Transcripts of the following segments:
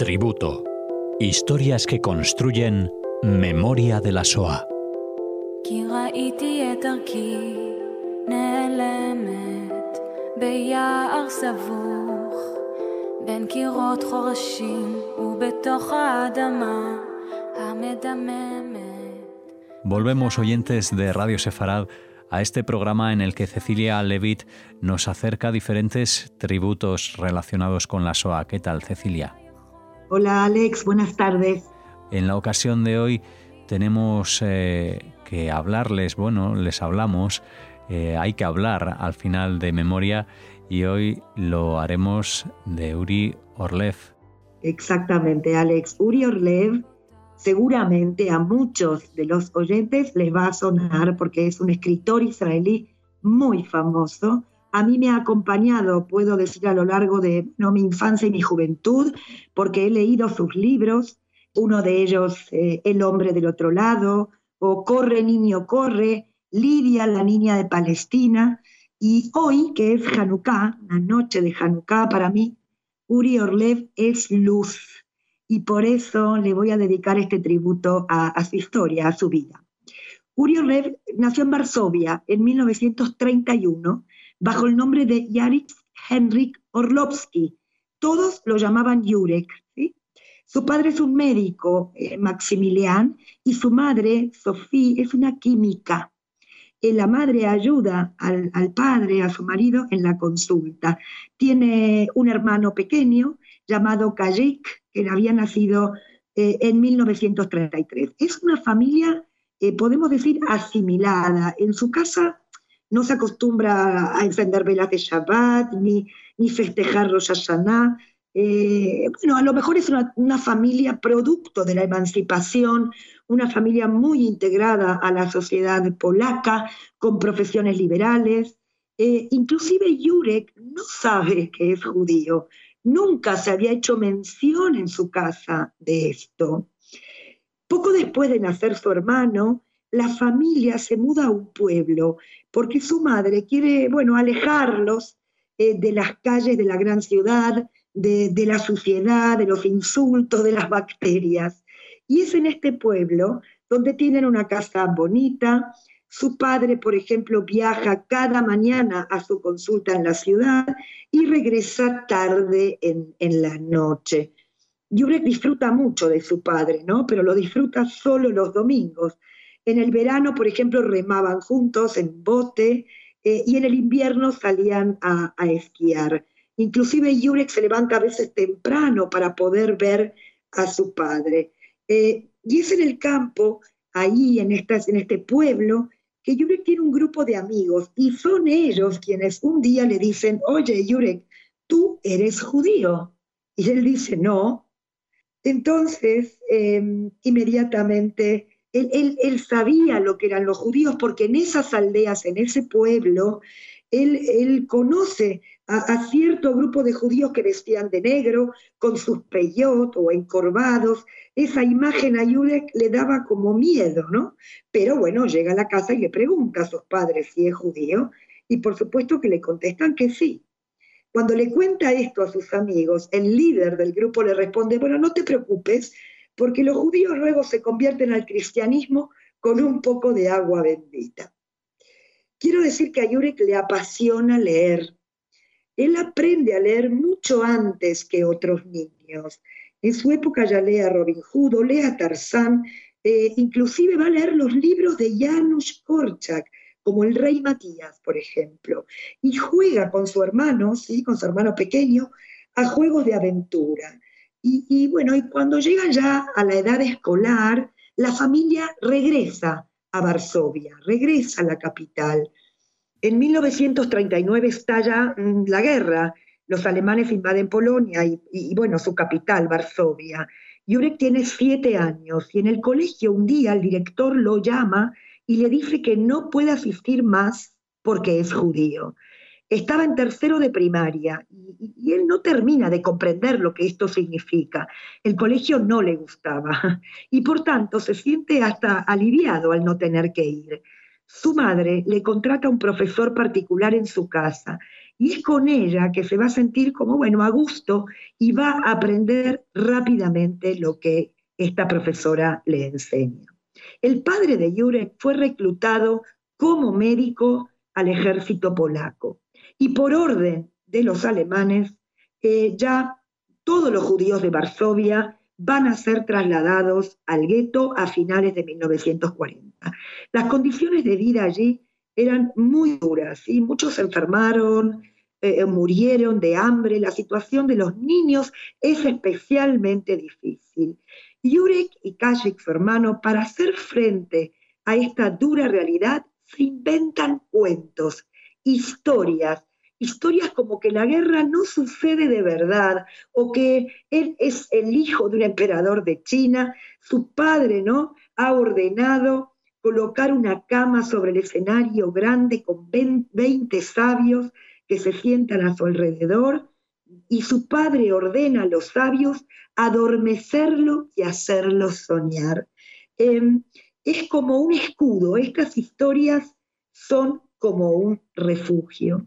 Tributo. Historias que construyen memoria de la SOA. Volvemos oyentes de Radio Sefarad a este programa en el que Cecilia Levitt nos acerca diferentes tributos relacionados con la SOA. ¿Qué tal, Cecilia? Hola, Alex. Buenas tardes. En la ocasión de hoy tenemos eh, que hablarles, bueno, les hablamos, eh, hay que hablar al final de memoria y hoy lo haremos de Uri Orlev. Exactamente, Alex. Uri Orlev seguramente a muchos de los oyentes les va a sonar porque es un escritor israelí muy famoso. A mí me ha acompañado, puedo decir, a lo largo de mi infancia y mi juventud, porque he leído sus libros, uno de ellos, eh, El hombre del otro lado, o Corre, niño, corre, Lidia, la niña de Palestina, y hoy, que es Hanukkah, la noche de Hanukkah, para mí, Uri Orlev es luz y por eso le voy a dedicar este tributo a, su historia, a su vida. Uri Orlev nació en Varsovia en 1931 bajo el nombre de Jarek Henrik Orlovsky. Todos lo llamaban Jurek. Su padre es un médico, eh, Maximilian, y su madre, Sofía, es una química. Eh, la madre ayuda al, al, padre, a su marido, en la consulta. Tiene un hermano pequeño llamado Kajik, que había nacido eh, en 1933. Es una familia, eh, podemos decir, asimilada. En su casa no se acostumbra a encender velas de Shabbat ni, ni festejar Rosh Hashanah. Eh, bueno, a lo mejor es una, familia producto de la emancipación, una familia muy integrada a la sociedad polaca, con profesiones liberales. inclusive Jurek no sabe que es judío. Nunca se había hecho mención en su casa de esto. Poco después de nacer su hermano, la familia se muda a un pueblo porque su madre quiere, bueno, alejarlos eh, de las calles de la gran ciudad, de, de la suciedad, de los insultos, de las bacterias. Y es en este pueblo donde tienen una casa bonita, su padre, por ejemplo, viaja cada mañana a su consulta en la ciudad y regresa tarde en, la noche. Jurek disfruta mucho de su padre, ¿no? Pero lo disfruta solo los domingos. En el verano, por ejemplo, remaban juntos en bote eh, y en el invierno salían a, esquiar. Inclusive Jurek se levanta a veces temprano para poder ver a su padre. Eh, y es en el campo, ahí en, en este pueblo, que Yurek tiene un grupo de amigos y son ellos quienes un día le dicen, oye Yurek, tú eres judío. Y él dice, no. Entonces, em, inmediatamente, él, sabía lo que eran los judíos porque en esas aldeas, en ese pueblo, él, conoce a, cierto grupo de judíos que vestían de negro, con sus peyot o encorvados. Esa imagen a Yurek le daba como miedo, ¿no? Pero bueno, llega a la casa y le pregunta a sus padres si es judío, y por supuesto que le contestan que sí. Cuando le cuenta esto a sus amigos, el líder del grupo le responde, bueno, no te preocupes, porque los judíos luego se convierten al cristianismo con un poco de agua bendita. Quiero decir que a le apasiona leer. Él aprende a leer mucho antes que otros niños. En su época ya lee a Robin Hood lee a Tarzán, eh, inclusive va a leer los libros de Janusz Korczak, como El Rey Matías, por ejemplo, y juega con su hermano, ¿sí? con su hermano pequeño, a juegos de aventura. Y bueno, y cuando llega ya a la edad escolar, la familia regresa a Varsovia, regresa a la capital. En 1939 estalla mm, la guerra, los alemanes invaden Polonia y, bueno, su capital, Varsovia. Jurek tiene siete años y en el colegio un día el director lo llama y le dice que no puede asistir más porque es judío. Estaba en tercero de primaria y, y, él no termina de comprender lo que esto significa. El colegio no le gustaba y por tanto se siente hasta aliviado al no tener que ir. Su madre le contrata un profesor particular en su casa y es con ella que se va a sentir como, bueno, a gusto y va a aprender rápidamente lo que esta profesora le enseña. El padre de Jurek fue reclutado como médico al ejército polaco y por orden de los alemanes, eh, ya todos los judíos de Varsovia van a ser trasladados al gueto a finales de 1940. Las condiciones de vida allí eran muy duras y muchos se enfermaron, eh, murieron de hambre, la situación de los niños es especialmente difícil. Jurek y Kajik, su hermano, para hacer frente a esta dura realidad, se inventan cuentos, historias, historias como que la guerra no sucede de verdad o que él es el hijo de un emperador de China, su padre, ¿no? Ha ordenado colocar una cama sobre el escenario grande con 20 sabios que se sientan a su alrededor y su padre ordena a los sabios adormecerlo y hacerlo soñar. Em, es como un escudo, estas historias son como un refugio.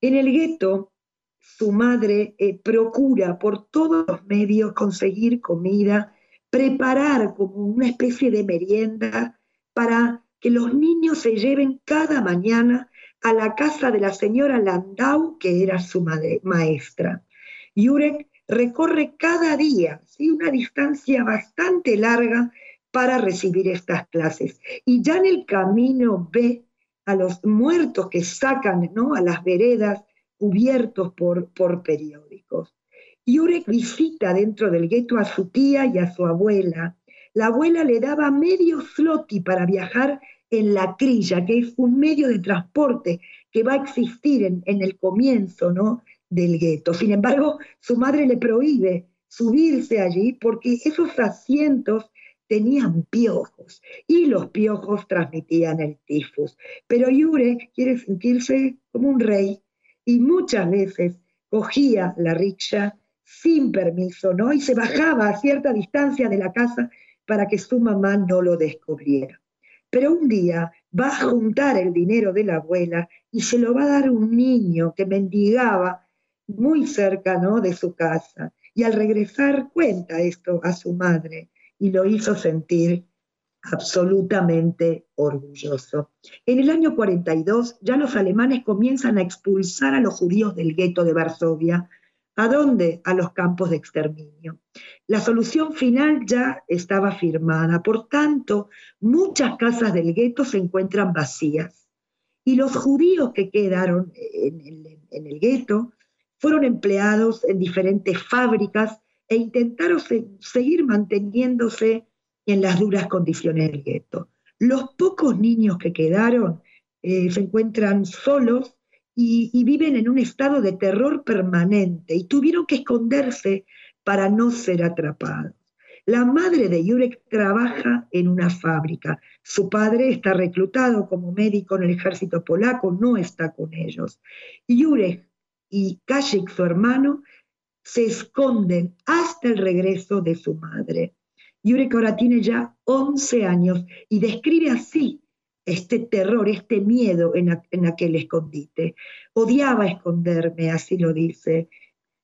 En el gueto, su madre eh, procura por todos los medios conseguir comida, preparar como una especie de merienda para que los niños se lleven cada mañana a la casa de la señora Landau, que era su madre, maestra. Jurek recorre cada día ¿sí? una distancia bastante larga para recibir estas clases. Y ya en el camino ve a los muertos que sacan ¿no? a las veredas cubiertos por, por periódicos. Yurek visita dentro del gueto a su tía y a su abuela. La abuela le daba medio sloti para viajar en la crilla, que es un medio de transporte que va a existir en, el comienzo ¿no? del gueto. Sin embargo, su madre le prohíbe subirse allí porque esos asientos tenían piojos y los piojos transmitían el tifus. Pero Yurek quiere sentirse como un rey y muchas veces cogía la rickshaw sin permiso, ¿no? Y se bajaba a cierta distancia de la casa para que su mamá no lo descubriera. Pero un día va a juntar el dinero de la abuela y se lo va a dar un niño que mendigaba muy cerca ¿no? de su casa. Y al regresar cuenta esto a su madre y lo hizo sentir absolutamente orgulloso. En el año 42 ya los alemanes comienzan a expulsar a los judíos del gueto de Varsovia. ¿A dónde? A los campos de exterminio. La solución final ya estaba firmada, por tanto, muchas casas del gueto se encuentran vacías. Y los judíos que quedaron en el, en gueto fueron empleados en diferentes fábricas e intentaron seguir manteniéndose en las duras condiciones del gueto. Los pocos niños que quedaron eh, se encuentran solos y, viven en un estado de terror permanente y tuvieron que esconderse para no ser atrapados. La madre de Jurek trabaja en una fábrica. Su padre está reclutado como médico en el ejército polaco, no está con ellos. Jurek y Kashik, su hermano, se esconden hasta el regreso de su madre. Yurek ahora tiene ya 11 años y describe así este terror, este miedo en, en, aquel escondite. Odiaba esconderme, así lo dice.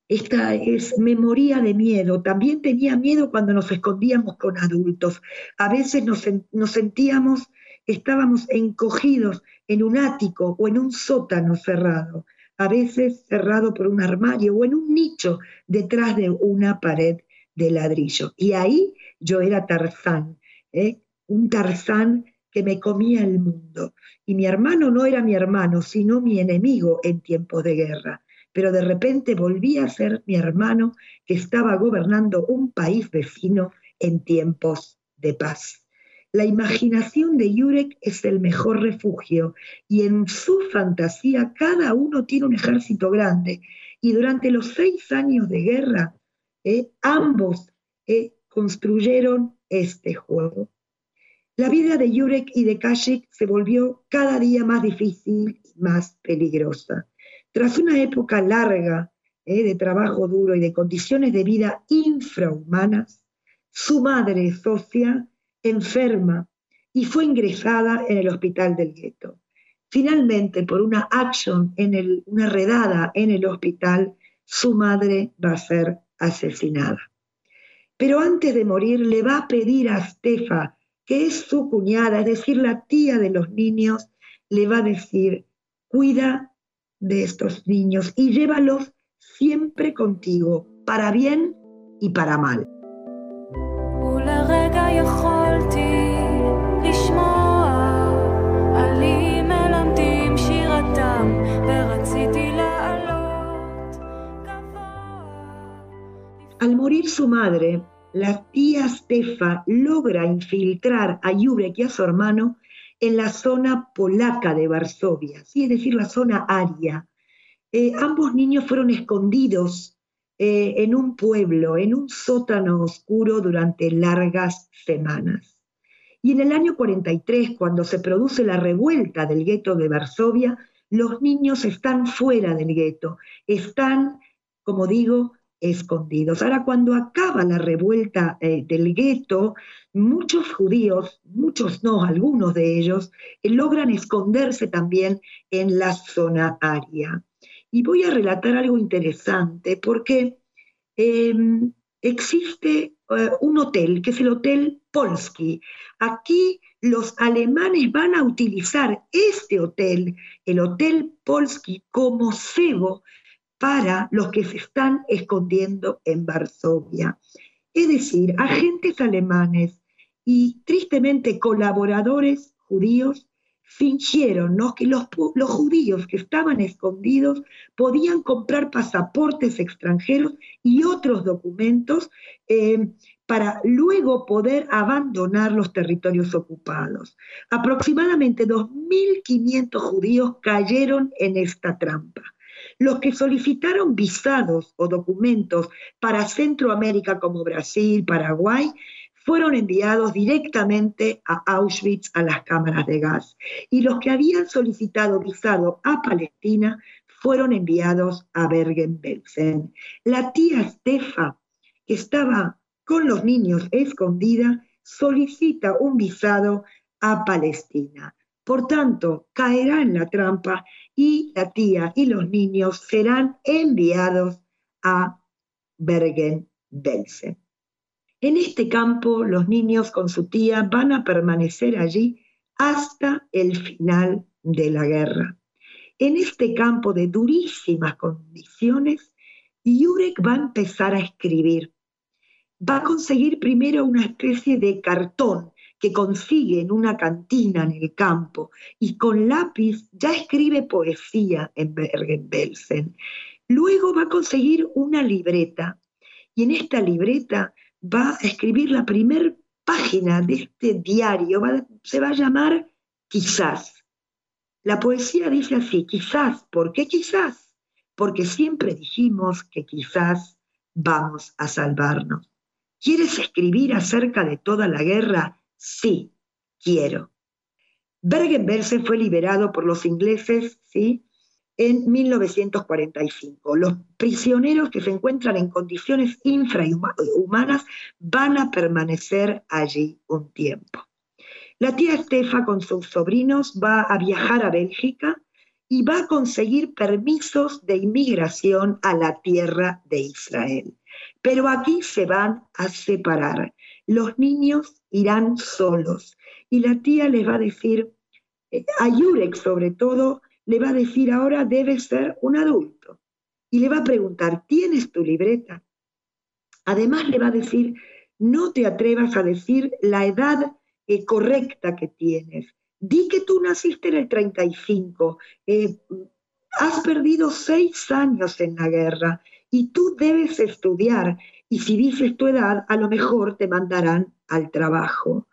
Esta es memoria de miedo. También tenía miedo cuando nos escondíamos con adultos. A veces nos, nos sentíamos, estábamos encogidos en un ático o en un sótano cerrado a veces cerrado por un armario o en un nicho detrás de una pared de ladrillo. Y ahí yo era Tarzán, ¿eh? un Tarzán que me comía el mundo. Y mi hermano no era mi hermano, sino mi enemigo en tiempos de guerra. Pero de repente volví a ser mi hermano que estaba gobernando un país vecino en tiempos de paz. La imaginación de Yurek es el mejor refugio y en su fantasía cada uno tiene un ejército grande. Y durante los seis años de guerra, eh, ambos eh, construyeron este juego. La vida de Yurek y de Kashik se volvió cada día más difícil y más peligrosa. Tras una época larga eh, de trabajo duro y de condiciones de vida infrahumanas, su madre, Sofía, enferma y fue ingresada en el hospital del gueto. Finalmente, por una acción, en una redada en el hospital, su madre va a ser asesinada. Pero antes de morir le va a pedir a Stefa, que es su cuñada, es decir, la tía de los niños, le va a decir, cuida de estos niños y llévalos siempre contigo, para bien y para mal. Al morir su madre, la tía Stefa logra infiltrar a Jurek y a su hermano en la zona polaca de Varsovia, es decir, la zona aria. Eh, ambos niños fueron escondidos eh, en un pueblo, en un sótano oscuro durante largas semanas. Y en el año 43, cuando se produce la revuelta del gueto de Varsovia, los niños están fuera del gueto, están, como digo, escondidos. Ahora, cuando acaba la revuelta eh, del gueto, muchos judíos, muchos no, algunos de ellos, eh, logran esconderse también en la zona aria. Y voy a relatar algo interesante porque em, existe eh, un hotel, que es el Hotel Polski. Aquí los alemanes van a utilizar este hotel, el Hotel Polski, como cebo para los que se están escondiendo en Varsovia. Es decir, agentes alemanes y tristemente colaboradores judíos fingieron que los, judíos que estaban escondidos podían comprar pasaportes extranjeros y otros documentos eh, para luego poder abandonar los territorios ocupados. Aproximadamente 2.500 judíos cayeron en esta trampa. Los que solicitaron visados o documentos para Centroamérica como Brasil, Paraguay, fueron enviados directamente a Auschwitz a las cámaras de gas. Y los que habían solicitado visado a Palestina fueron enviados a Bergen-Belsen. La tía Stefa, que estaba con los niños escondida, solicita un visado a Palestina. Por tanto, caerá en la trampa y la tía y los niños serán enviados a Bergen-Belsen. En este campo, los niños con su tía van a permanecer allí hasta el final de la guerra. En este campo de durísimas condiciones, Jurek va a empezar a escribir. Va a conseguir primero una especie de cartón que consigue en una cantina en el campo y con lápiz ya escribe poesía en Bergen-Belsen. Luego va a conseguir una libreta y en esta libreta va a escribir la primera página de este diario, se va a llamar Quizás. La poesía dice así, quizás, ¿por qué quizás? Porque siempre dijimos que quizás vamos a salvarnos. ¿Quieres escribir acerca de toda la guerra Sí, quiero. Bergen-Belsen fue liberado por los ingleses, ¿sí? En 1945. Los prisioneros que se encuentran en condiciones infrahumanas van a permanecer allí un tiempo. La tía Estefa con sus sobrinos va a viajar a Bélgica y va a conseguir permisos de inmigración a la tierra de Israel. Pero aquí se van a separar. Los niños irán solos. Y la tía les va a decir, eh, a Yurek sobre todo, le va a decir ahora debe ser un adulto. Y le va a preguntar, ¿tienes tu libreta? Además le va a decir, no te atrevas a decir la edad eh, correcta que tienes. Di que tú naciste en el 35, eh, has perdido seis años en la guerra y tú debes estudiar. Y si dices tu edad, a lo mejor te mandarán al trabajo.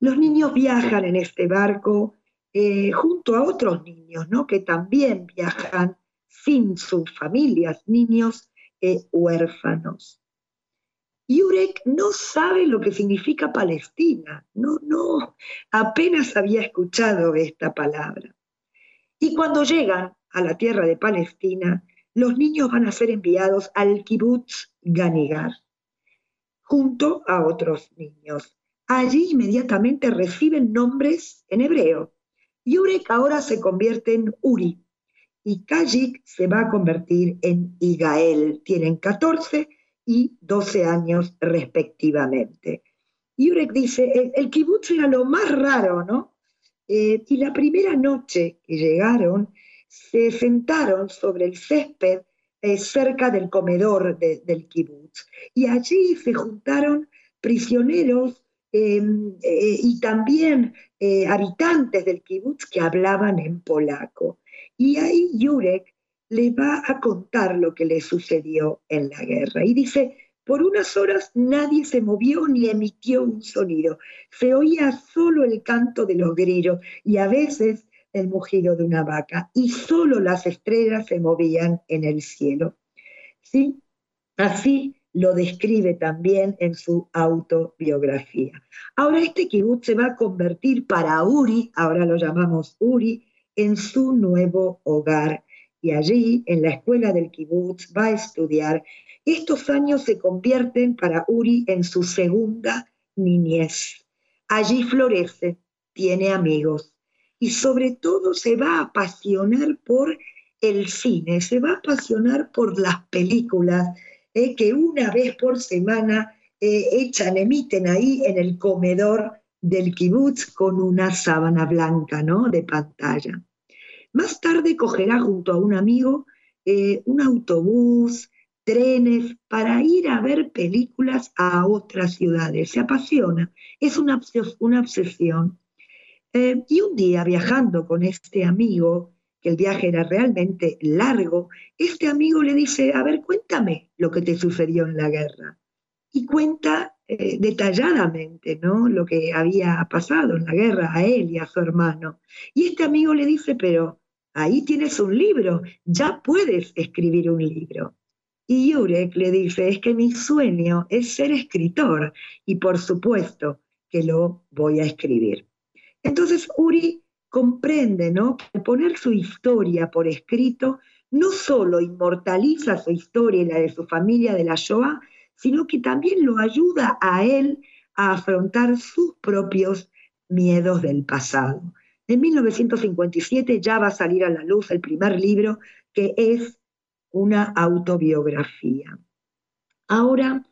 Los niños viajan en este barco eh, junto a otros niños, ¿no? Que también viajan sin sus familias, niños eh, huérfanos. Yurek no sabe lo que significa Palestina, no, no, apenas había escuchado esta palabra. Y cuando llegan a la tierra de Palestina, los niños van a ser enviados al kibbutz Ganigar junto a otros niños. Allí inmediatamente reciben nombres en hebreo. Yurek ahora se convierte en Uri y Kajik se va a convertir en Igael. Tienen 14 y 12 años respectivamente. Yurek dice, el, el kibutz era lo más raro, ¿no? Eh, y la primera noche que llegaron, se sentaron sobre el césped eh, cerca del comedor del kibutz. Y allí se juntaron prisioneros em, eh, y también habitantes del kibutz que hablaban en polaco. Y ahí Yurek le va a contar lo que le sucedió en la guerra. Y dice, por unas horas nadie se movió ni emitió un sonido. Se oía solo el canto de los grillos y a veces el mugido de una vaca. Y solo las estrellas se movían en el cielo. ¿Sí? Así lo describe también en su autobiografía. Ahora este kibutz se va a convertir para Uri, ahora lo llamamos Uri, en su nuevo hogar. Y allí, en la escuela del kibutz, va a estudiar. Estos años se convierten para Uri en su segunda niñez. Allí florece, tiene amigos y sobre todo se va a apasionar por el cine, se va a apasionar por las películas eh, que una vez por semana eh, echan, emiten ahí en el comedor del kibutz con una sábana blanca, ¿no? De pantalla. Más tarde cogerá junto a un amigo eh, un autobús, trenes, para ir a ver películas a otras ciudades. Se apasiona, es una, una obsesión. Eh, y un día viajando con este amigo, que el viaje era realmente largo, este amigo le dice, a ver, cuéntame lo que te sucedió en la guerra. Y cuenta eh, detalladamente ¿no? lo que había pasado en la guerra a él y a su hermano. Y este amigo le dice, pero ahí tienes un libro, ya puedes escribir un libro. Y Yurek le dice, es que mi sueño es ser escritor y por supuesto que lo voy a escribir. Entonces Uri comprende, ¿no? Que poner su historia por escrito no solo inmortaliza su historia y la de su familia de la Shoah, sino que también lo ayuda a él a afrontar sus propios miedos del pasado. En 1957 ya va a salir a la luz el primer libro que es una autobiografía. Ahora,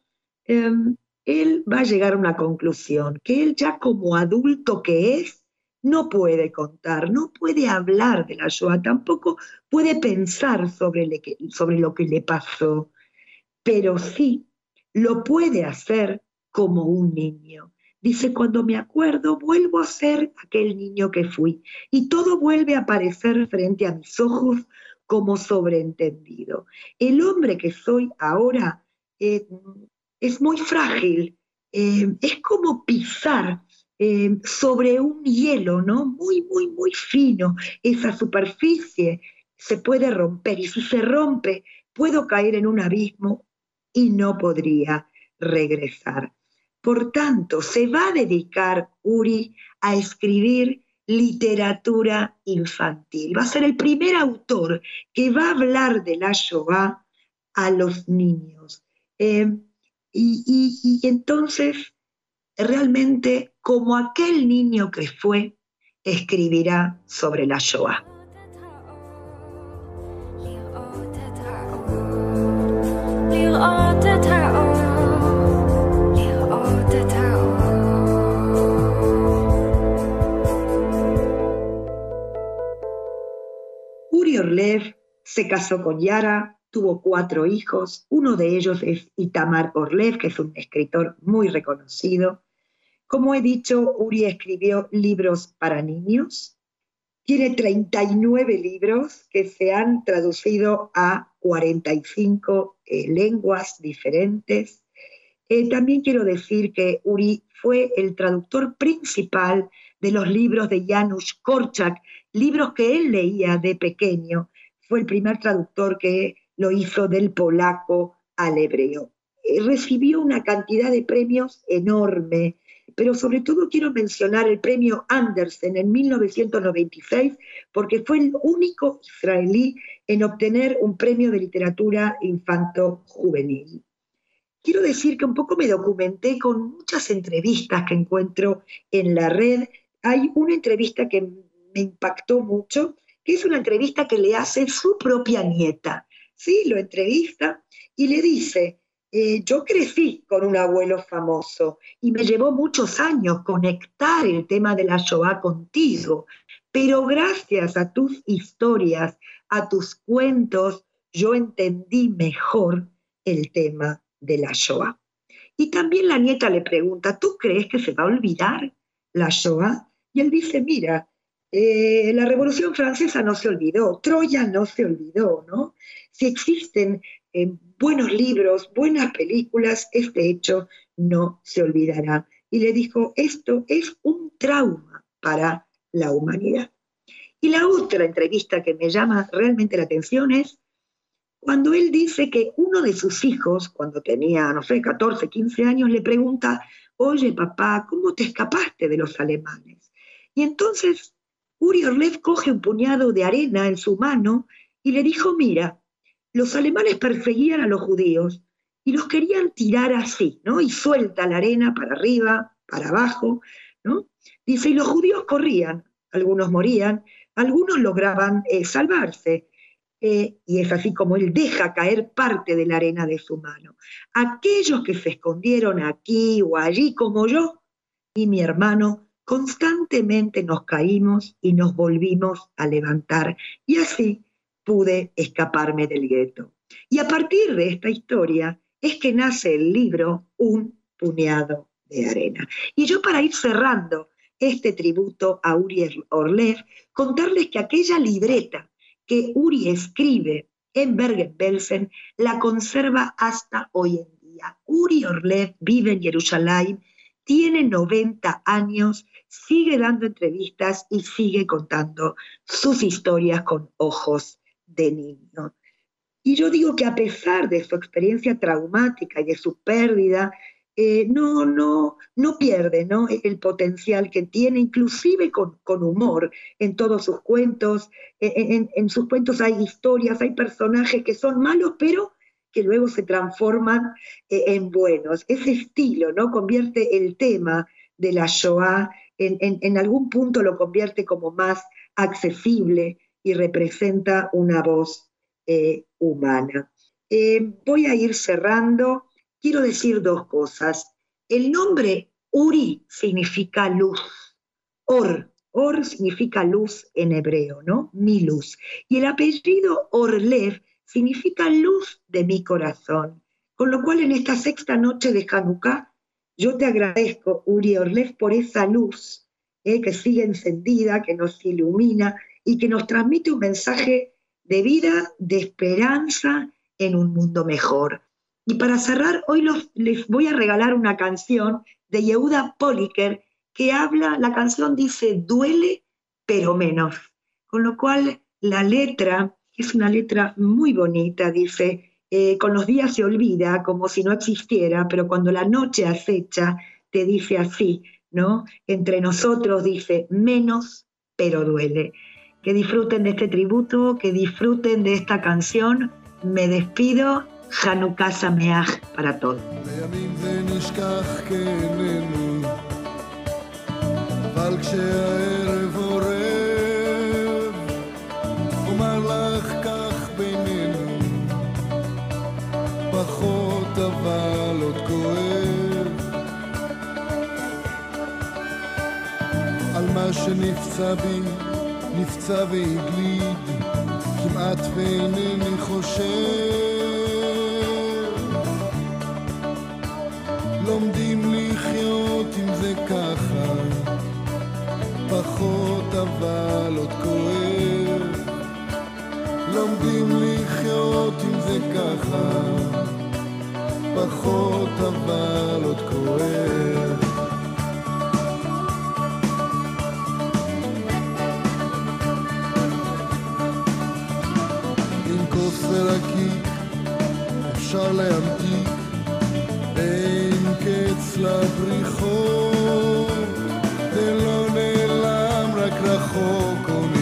em, él va a llegar a una conclusión, que él ya como adulto que es, no puede contar, no puede hablar de la Shoah, tampoco puede pensar sobre, sobre lo que le pasó, pero sí lo puede hacer como un niño. Dice, cuando me acuerdo, vuelvo a ser aquel niño que fui y todo vuelve a aparecer frente a mis ojos como sobreentendido. El hombre que soy ahora eh, es muy frágil, eh, es como pisar eh, sobre un hielo, ¿no? Muy, muy, muy fino. Esa superficie se puede romper y si se rompe, puedo caer en un abismo y no podría regresar. Por tanto, se va a dedicar Uri a escribir literatura infantil. Va a ser el primer autor que va a hablar de la Shoah a los niños. Eh, y, entonces, realmente, como aquel niño que fue, escribirá sobre la Shoah. Orlev se casó con Yara, tuvo cuatro hijos, uno de ellos es Itamar Orlev, que es un escritor muy reconocido. Como he dicho, Uri escribió libros para niños, tiene 39 libros que se han traducido a 45 eh, lenguas diferentes. Eh, también quiero decir que Uri fue el traductor principal de los libros de Janusz Korczak, libros que él leía de pequeño. Fue el primer traductor que lo hizo del polaco al hebreo. Eh, recibió una cantidad de premios enorme, pero sobre todo quiero mencionar el premio Andersen en 1996, porque fue el único israelí en obtener un premio de literatura infanto-juvenil. Quiero decir que un poco me documenté con muchas entrevistas que encuentro en la red. Hay una entrevista que me impactó mucho, que es una entrevista que le hace su propia nieta. Sí, lo entrevista y le dice, eh, yo crecí con un abuelo famoso y me llevó muchos años conectar el tema de la Shoah contigo, pero gracias a tus historias, a tus cuentos, yo entendí mejor el tema de la Shoah. Y también la nieta le pregunta, ¿tú crees que se va a olvidar la Shoah? Y él dice, mira, eh, la Revolución Francesa no se olvidó, Troya no se olvidó, ¿no? Si existen eh, buenos libros, buenas películas, este hecho no se olvidará. Y le dijo, esto es un trauma para la humanidad. Y la otra entrevista que me llama realmente la atención es cuando él dice que uno de sus hijos, cuando tenía, no sé, 14, 15 años, le pregunta, oye papá, ¿cómo te escapaste de los alemanes? Y entonces Uri Orlev coge un puñado de arena en su mano y le dijo, mira, los alemanes perseguían a los judíos y los querían tirar así, ¿no? Y suelta la arena para arriba, para abajo, ¿no? Dice, y los judíos corrían, algunos morían, algunos lograban eh, salvarse. Eh, y es así como él deja caer parte de la arena de su mano. Aquellos que se escondieron aquí o allí como yo y mi hermano, constantemente nos caímos y nos volvimos a levantar. Y así pude escaparme del gueto. Y a partir de esta historia es que nace el libro Un puñado de arena. Y yo para ir cerrando este tributo a Uri Orlev, contarles que aquella libreta que Uri escribe en Bergen-Belsen la conserva hasta hoy en día. Uri Orlev vive en Jerusalén, tiene 90 años, sigue dando entrevistas y sigue contando sus historias con ojos de niño. Y yo digo que a pesar de su experiencia traumática y de su pérdida, eh, no, no, no pierde ¿no? el potencial que tiene, inclusive con, humor en todos sus cuentos. E, e, en, sus cuentos hay historias, hay personajes que son malos, pero que luego se transforman eh, en buenos. Ese estilo ¿no? convierte el tema de la Shoah, en, algún punto lo convierte como más accesible y representa una voz eh, humana. voy a ir cerrando quiero decir dos cosas. El nombre Uri significa luz. Or, Or significa luz en hebreo, ¿no? Mi luz. Y el apellido Orlev significa luz de mi corazón. Con lo cual en esta sexta noche de Hanukkah, yo te agradezco, Uri Orlev, por esa luz eh, que sigue encendida, que nos ilumina y que nos transmite un mensaje de vida, de esperanza en un mundo mejor. Y para cerrar, hoy les voy a regalar una canción de Yehuda Poliker que habla, la canción dice, duele, pero menos. Con lo cual, la letra, es una letra muy bonita, dice, eh, con los días se olvida como si no existiera, pero cuando la noche acecha, te dice así, ¿no? Entre nosotros dice, menos, pero duele. Que disfruten de este tributo, que disfruten de esta canción. Me despido חנוכה שמח para todos. בימים זה נשכח כעינינו, אבל כשהערב עורב, אומר לך כך בינינו, פחות אבל עוד כואב. שנפצע בי, נפצע והגליד, כמעט ואינני חושב. לומדים לחיות עם זה ככה, פחות אבל עוד כואב. לומדים לחיות עם זה ככה, פחות אבל עוד כואב. כוס ורקיק אפשר להמתיק קץ לבריחות, זה לא נעלם, רק רחוק עונה